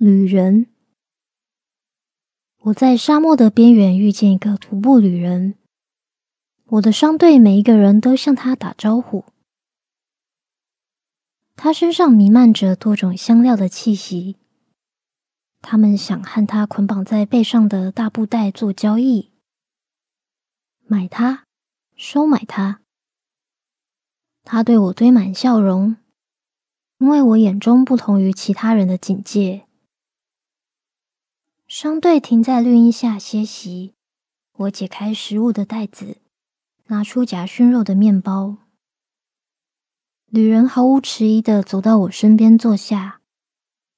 旅人，我在沙漠的边缘遇见一个徒步旅人。我的商队每一个人都向他打招呼。他身上弥漫着多种香料的气息。他们想和他捆绑在背上的大布袋做交易，买它，收买它。他对我堆满笑容，因为我眼中不同于其他人的警戒。商队停在绿荫下歇息。我解开食物的袋子，拿出夹熏肉的面包。旅人毫无迟疑的走到我身边坐下，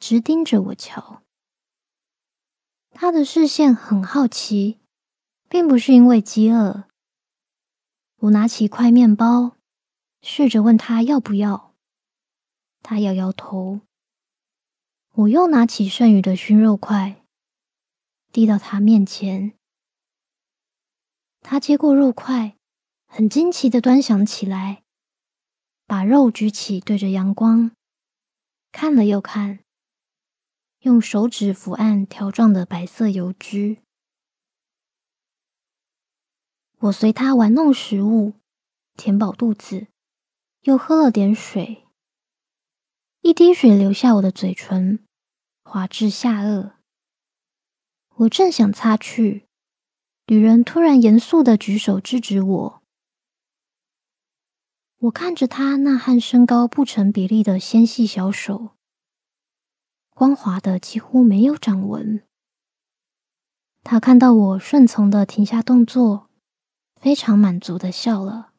直盯着我瞧。他的视线很好奇，并不是因为饥饿。我拿起一块面包，试着问他要不要。他摇摇头。我又拿起剩余的熏肉块。递到他面前，他接过肉块，很惊奇的端详起来，把肉举起对着阳光，看了又看，用手指抚按条状的白色油脂。我随他玩弄食物，填饱肚子，又喝了点水，一滴水流下我的嘴唇，滑至下颚。我正想擦去，女人突然严肃的举手制止我。我看着她那和身高不成比例的纤细小手，光滑的几乎没有掌纹。她看到我顺从的停下动作，非常满足的笑了，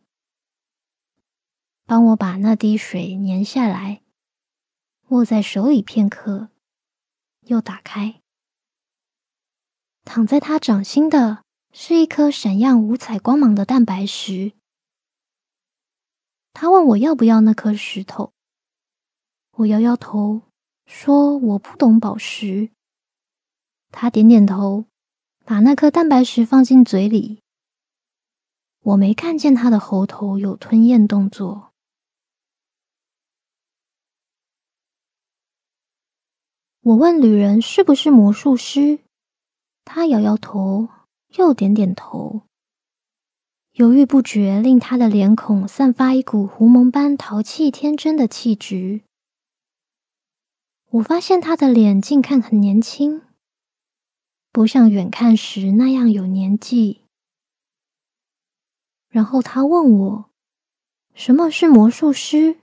帮我把那滴水粘下来，握在手里片刻，又打开。躺在他掌心的是一颗闪耀五彩光芒的蛋白石。他问我要不要那颗石头，我摇摇头说我不懂宝石。他点点头，把那颗蛋白石放进嘴里。我没看见他的喉头有吞咽动作。我问旅人是不是魔术师。他摇摇头，又点点头，犹豫不决，令他的脸孔散发一股狐獴般淘气天真的气质。我发现他的脸近看很年轻，不像远看时那样有年纪。然后他问我：“什么是魔术师？”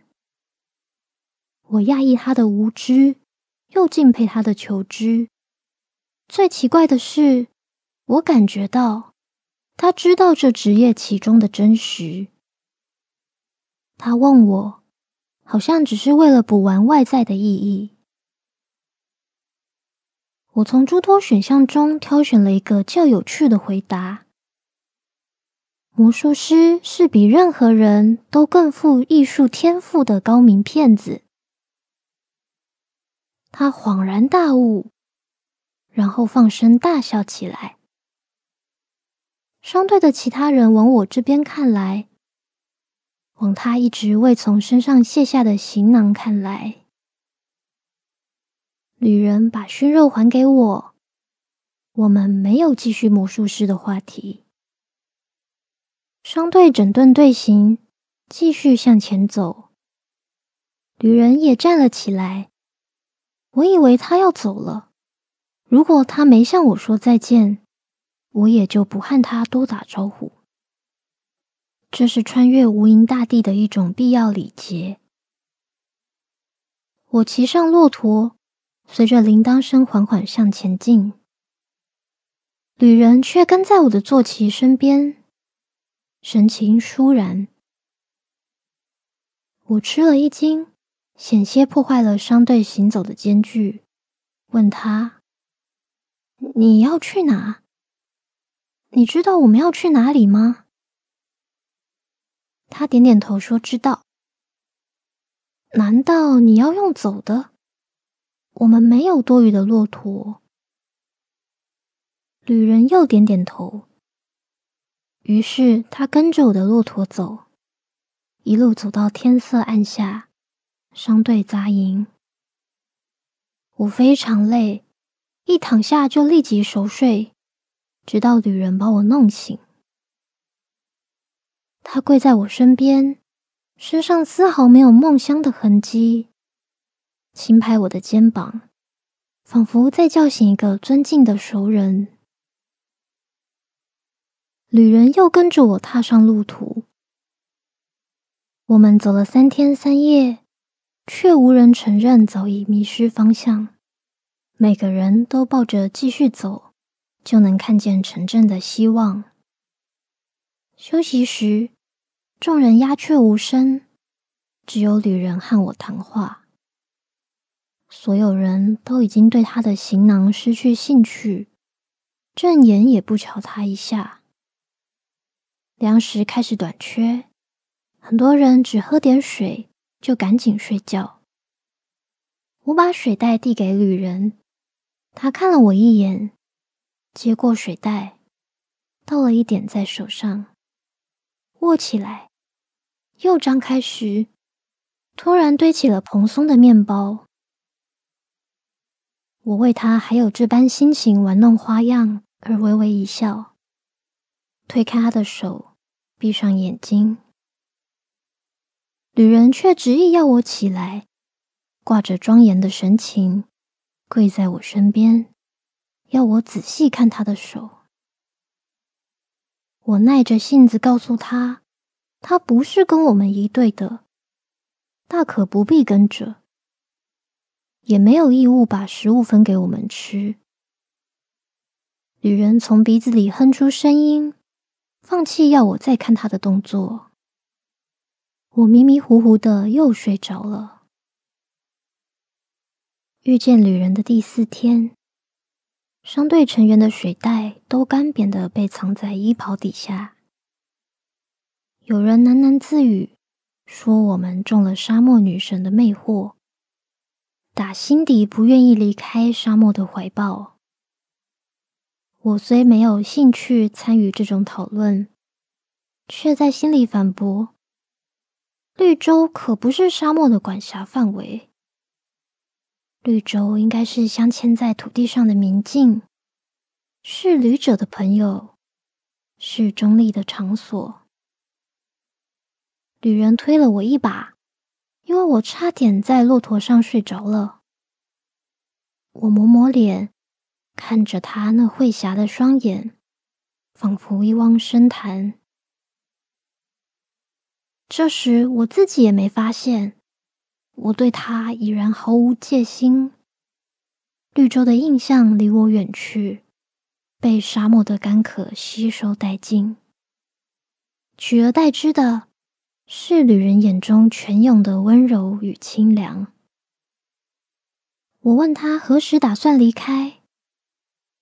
我讶异他的无知，又敬佩他的求知。最奇怪的是，我感觉到他知道这职业其中的真实。他问我，好像只是为了补完外在的意义。我从诸多选项中挑选了一个较有趣的回答：魔术师是比任何人都更富艺术天赋的高明骗子。他恍然大悟。然后放声大笑起来。商队的其他人往我这边看来，往他一直未从身上卸下的行囊看来。旅人把熏肉还给我，我们没有继续魔术师的话题。商队整顿队形，继续向前走。旅人也站了起来，我以为他要走了。如果他没向我说再见，我也就不和他多打招呼。这是穿越无垠大地的一种必要礼节。我骑上骆驼，随着铃铛声缓缓向前进。旅人却跟在我的坐骑身边，神情疏然。我吃了一惊，险些破坏了商队行走的间距，问他。你要去哪？你知道我们要去哪里吗？他点点头说：“知道。”难道你要用走的？我们没有多余的骆驼。旅人又点点头。于是他跟着我的骆驼走，一路走到天色暗下，商队扎营。我非常累，一躺下就立即熟睡，直到旅人把我弄醒。他跪在我身边，身上丝毫没有梦乡的痕迹，轻拍我的肩膀，仿佛在叫醒一个尊敬的熟人。旅人又跟着我踏上路途，我们走了三天三夜。却无人承认早已迷失方向。每个人都抱着继续走就能看见城镇的希望。休息时，众人鸦雀无声，只有旅人和我谈话。所有人都已经对他的行囊失去兴趣，正眼也不瞧他一下。粮食开始短缺，很多人只喝点水。就赶紧睡觉。我把水袋递给旅人，他看了我一眼，接过水袋，倒了一点在手上，握起来，又张开时，突然堆起了蓬松的面包。我为他还有这般心情玩弄花样而微微一笑，推开他的手，闭上眼睛。旅人却执意要我起来，挂着庄严的神情，跪在我身边，要我仔细看他的手。我耐着性子告诉他，他不是跟我们一队的，大可不必跟着，也没有义务把食物分给我们吃。女人从鼻子里哼出声音，放弃要我再看她的动作。我迷迷糊糊的又睡着了。遇见旅人的第四天，商队成员的水袋都干瘪的被藏在衣袍底下。有人喃喃自语，说我们中了沙漠女神的魅惑，打心底不愿意离开沙漠的怀抱。我虽没有兴趣参与这种讨论，却在心里反驳。绿洲可不是沙漠的管辖范围，绿洲应该是镶嵌在土地上的明镜，是旅者的朋友，是中立的场所。旅人推了我一把，因为我差点在骆驼上睡着了。我抹抹脸，看着他那慧霞的双眼，仿佛一汪深潭。这时，我自己也没发现，我对他已然毫无戒心。绿洲的印象离我远去，被沙漠的干渴吸收殆尽。取而代之的是旅人眼中泉涌的温柔与清凉。我问他何时打算离开？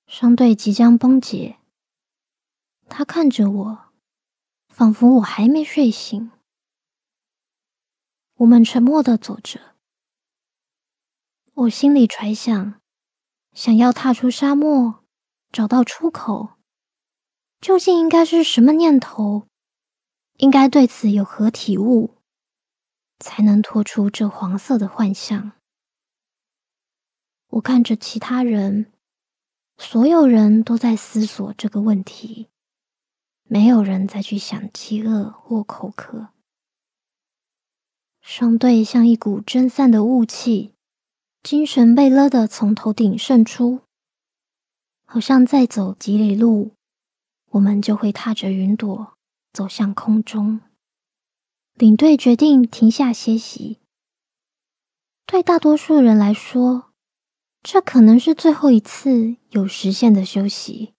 商队即将崩解。他看着我，仿佛我还没睡醒。我们沉默的走着，我心里揣想，想要踏出沙漠，找到出口，究竟应该是什么念头？应该对此有何体悟，才能脱出这黄色的幻象？我看着其他人，所有人都在思索这个问题，没有人再去想饥饿或口渴。双队像一股蒸散的雾气，精神被勒得从头顶渗出，好像再走几里路，我们就会踏着云朵走向空中。领队决定停下歇息。对大多数人来说，这可能是最后一次有实现的休息。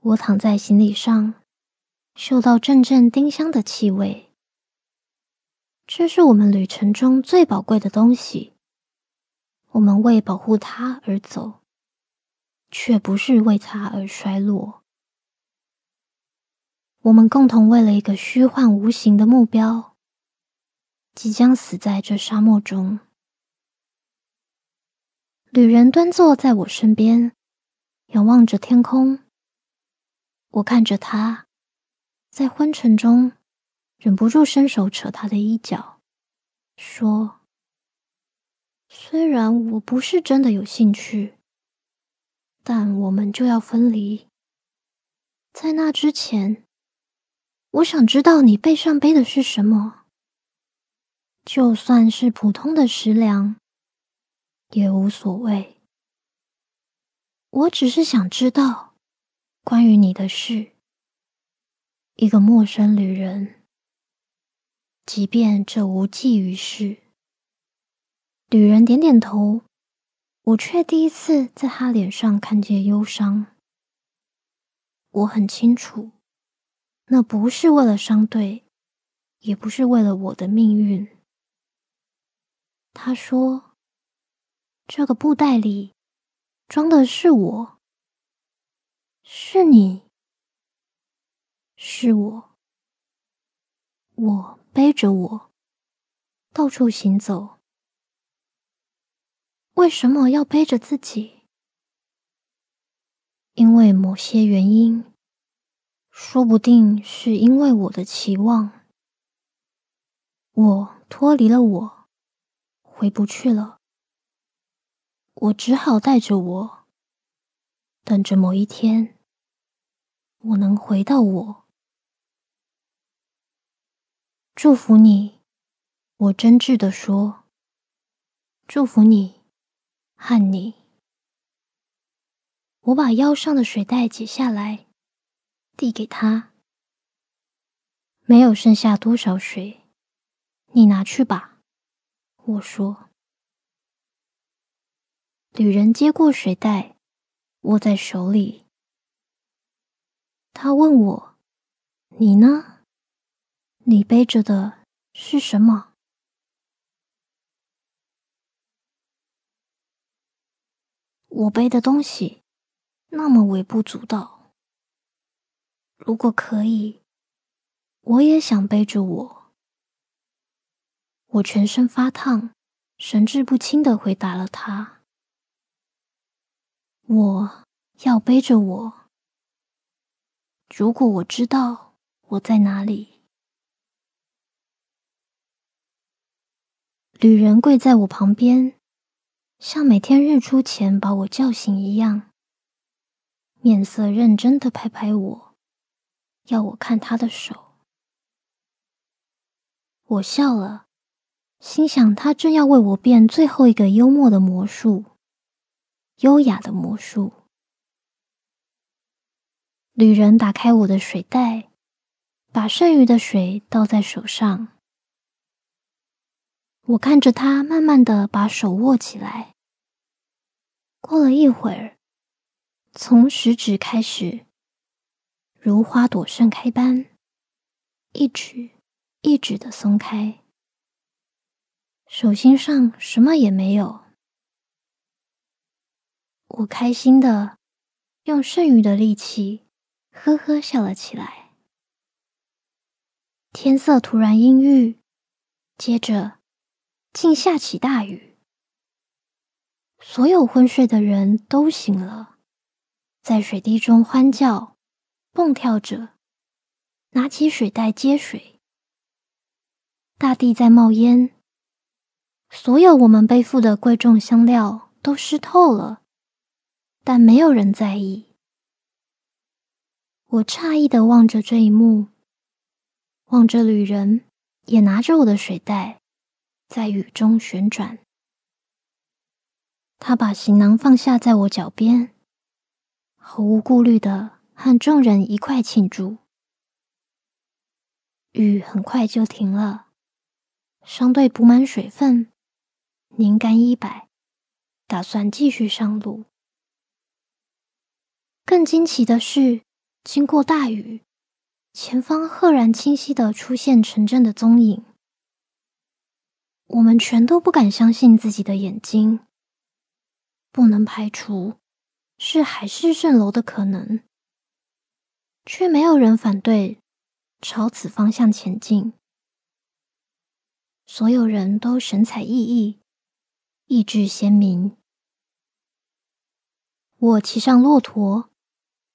我躺在行李上，嗅到阵阵丁香的气味。这是我们旅程中最宝贵的东西。我们为保护它而走，却不是为它而衰落。我们共同为了一个虚幻无形的目标，即将死在这沙漠中。旅人端坐在我身边，仰望着天空。我看着他，在昏沉中。忍不住伸手扯他的衣角，说：“虽然我不是真的有兴趣，但我们就要分离。在那之前，我想知道你背上背的是什么，就算是普通的食粮，也无所谓。我只是想知道关于你的事。一个陌生旅人，即便这无济于事。旅人点点头，我却第一次在他脸上看见忧伤。我很清楚，那不是为了商队，也不是为了我的命运。他说：“这个布袋里装的是我，是你。”是我，我背着我到处行走。为什么要背着自己？因为某些原因，说不定是因为我的期望。我脱离了我，回不去了。我只好带着我，等着某一天，我能回到我。祝福你，我真挚的说。祝福你，和你。我把腰上的水袋解下来，递给他。没有剩下多少水，你拿去吧。我说。旅人接过水袋，握在手里。他问我：“你呢？”你背着的是什么？我背的东西那么微不足道。如果可以，我也想背着我。我全身发烫，神志不清的回答了他：“我要背着我。如果我知道我在哪里。”旅人跪在我旁边，像每天日出前把我叫醒一样，面色认真的拍拍我，要我看他的手。我笑了，心想他正要为我变最后一个幽默的魔术，优雅的魔术。旅人打开我的水袋，把剩余的水倒在手上。我看着他慢慢的把手握起来。过了一会儿，从食指开始，如花朵盛开般，一指一指的松开。手心上什么也没有。我开心的用剩余的力气，呵呵笑了起来。天色突然阴郁，接着。竟下起大雨，所有昏睡的人都醒了，在水滴中欢叫、蹦跳着，拿起水袋接水。大地在冒烟，所有我们背负的贵重香料都湿透了，但没有人在意。我诧异的望着这一幕，望着旅人也拿着我的水袋。在雨中旋转，他把行囊放下在我脚边，毫无顾虑的和众人一块庆祝。雨很快就停了，商队补满水分，拧干衣摆，打算继续上路。更惊奇的是，经过大雨，前方赫然清晰的出现城镇的踪影。我们全都不敢相信自己的眼睛，不能排除是海市蜃楼的可能，却没有人反对朝此方向前进。所有人都神采奕奕，意志鲜明。我骑上骆驼，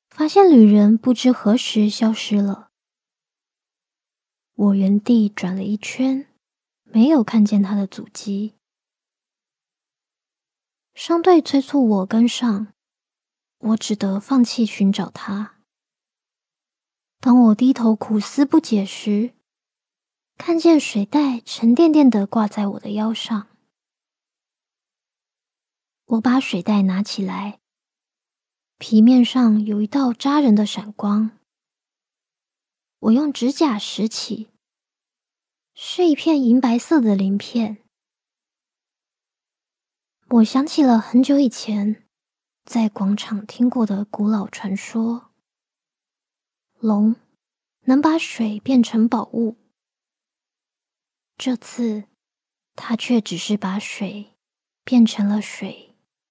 发现旅人不知何时消失了。我原地转了一圈。没有看见他的足迹。商队催促我跟上，我只得放弃寻找他。当我低头苦思不解时，看见水袋沉甸甸的挂在我的腰上。我把水袋拿起来，皮面上有一道扎人的闪光。我用指甲拾起，是一片银白色的鳞片。我想起了很久以前在广场听过的古老传说：龙能把水变成宝物。这次，它却只是把水变成了水。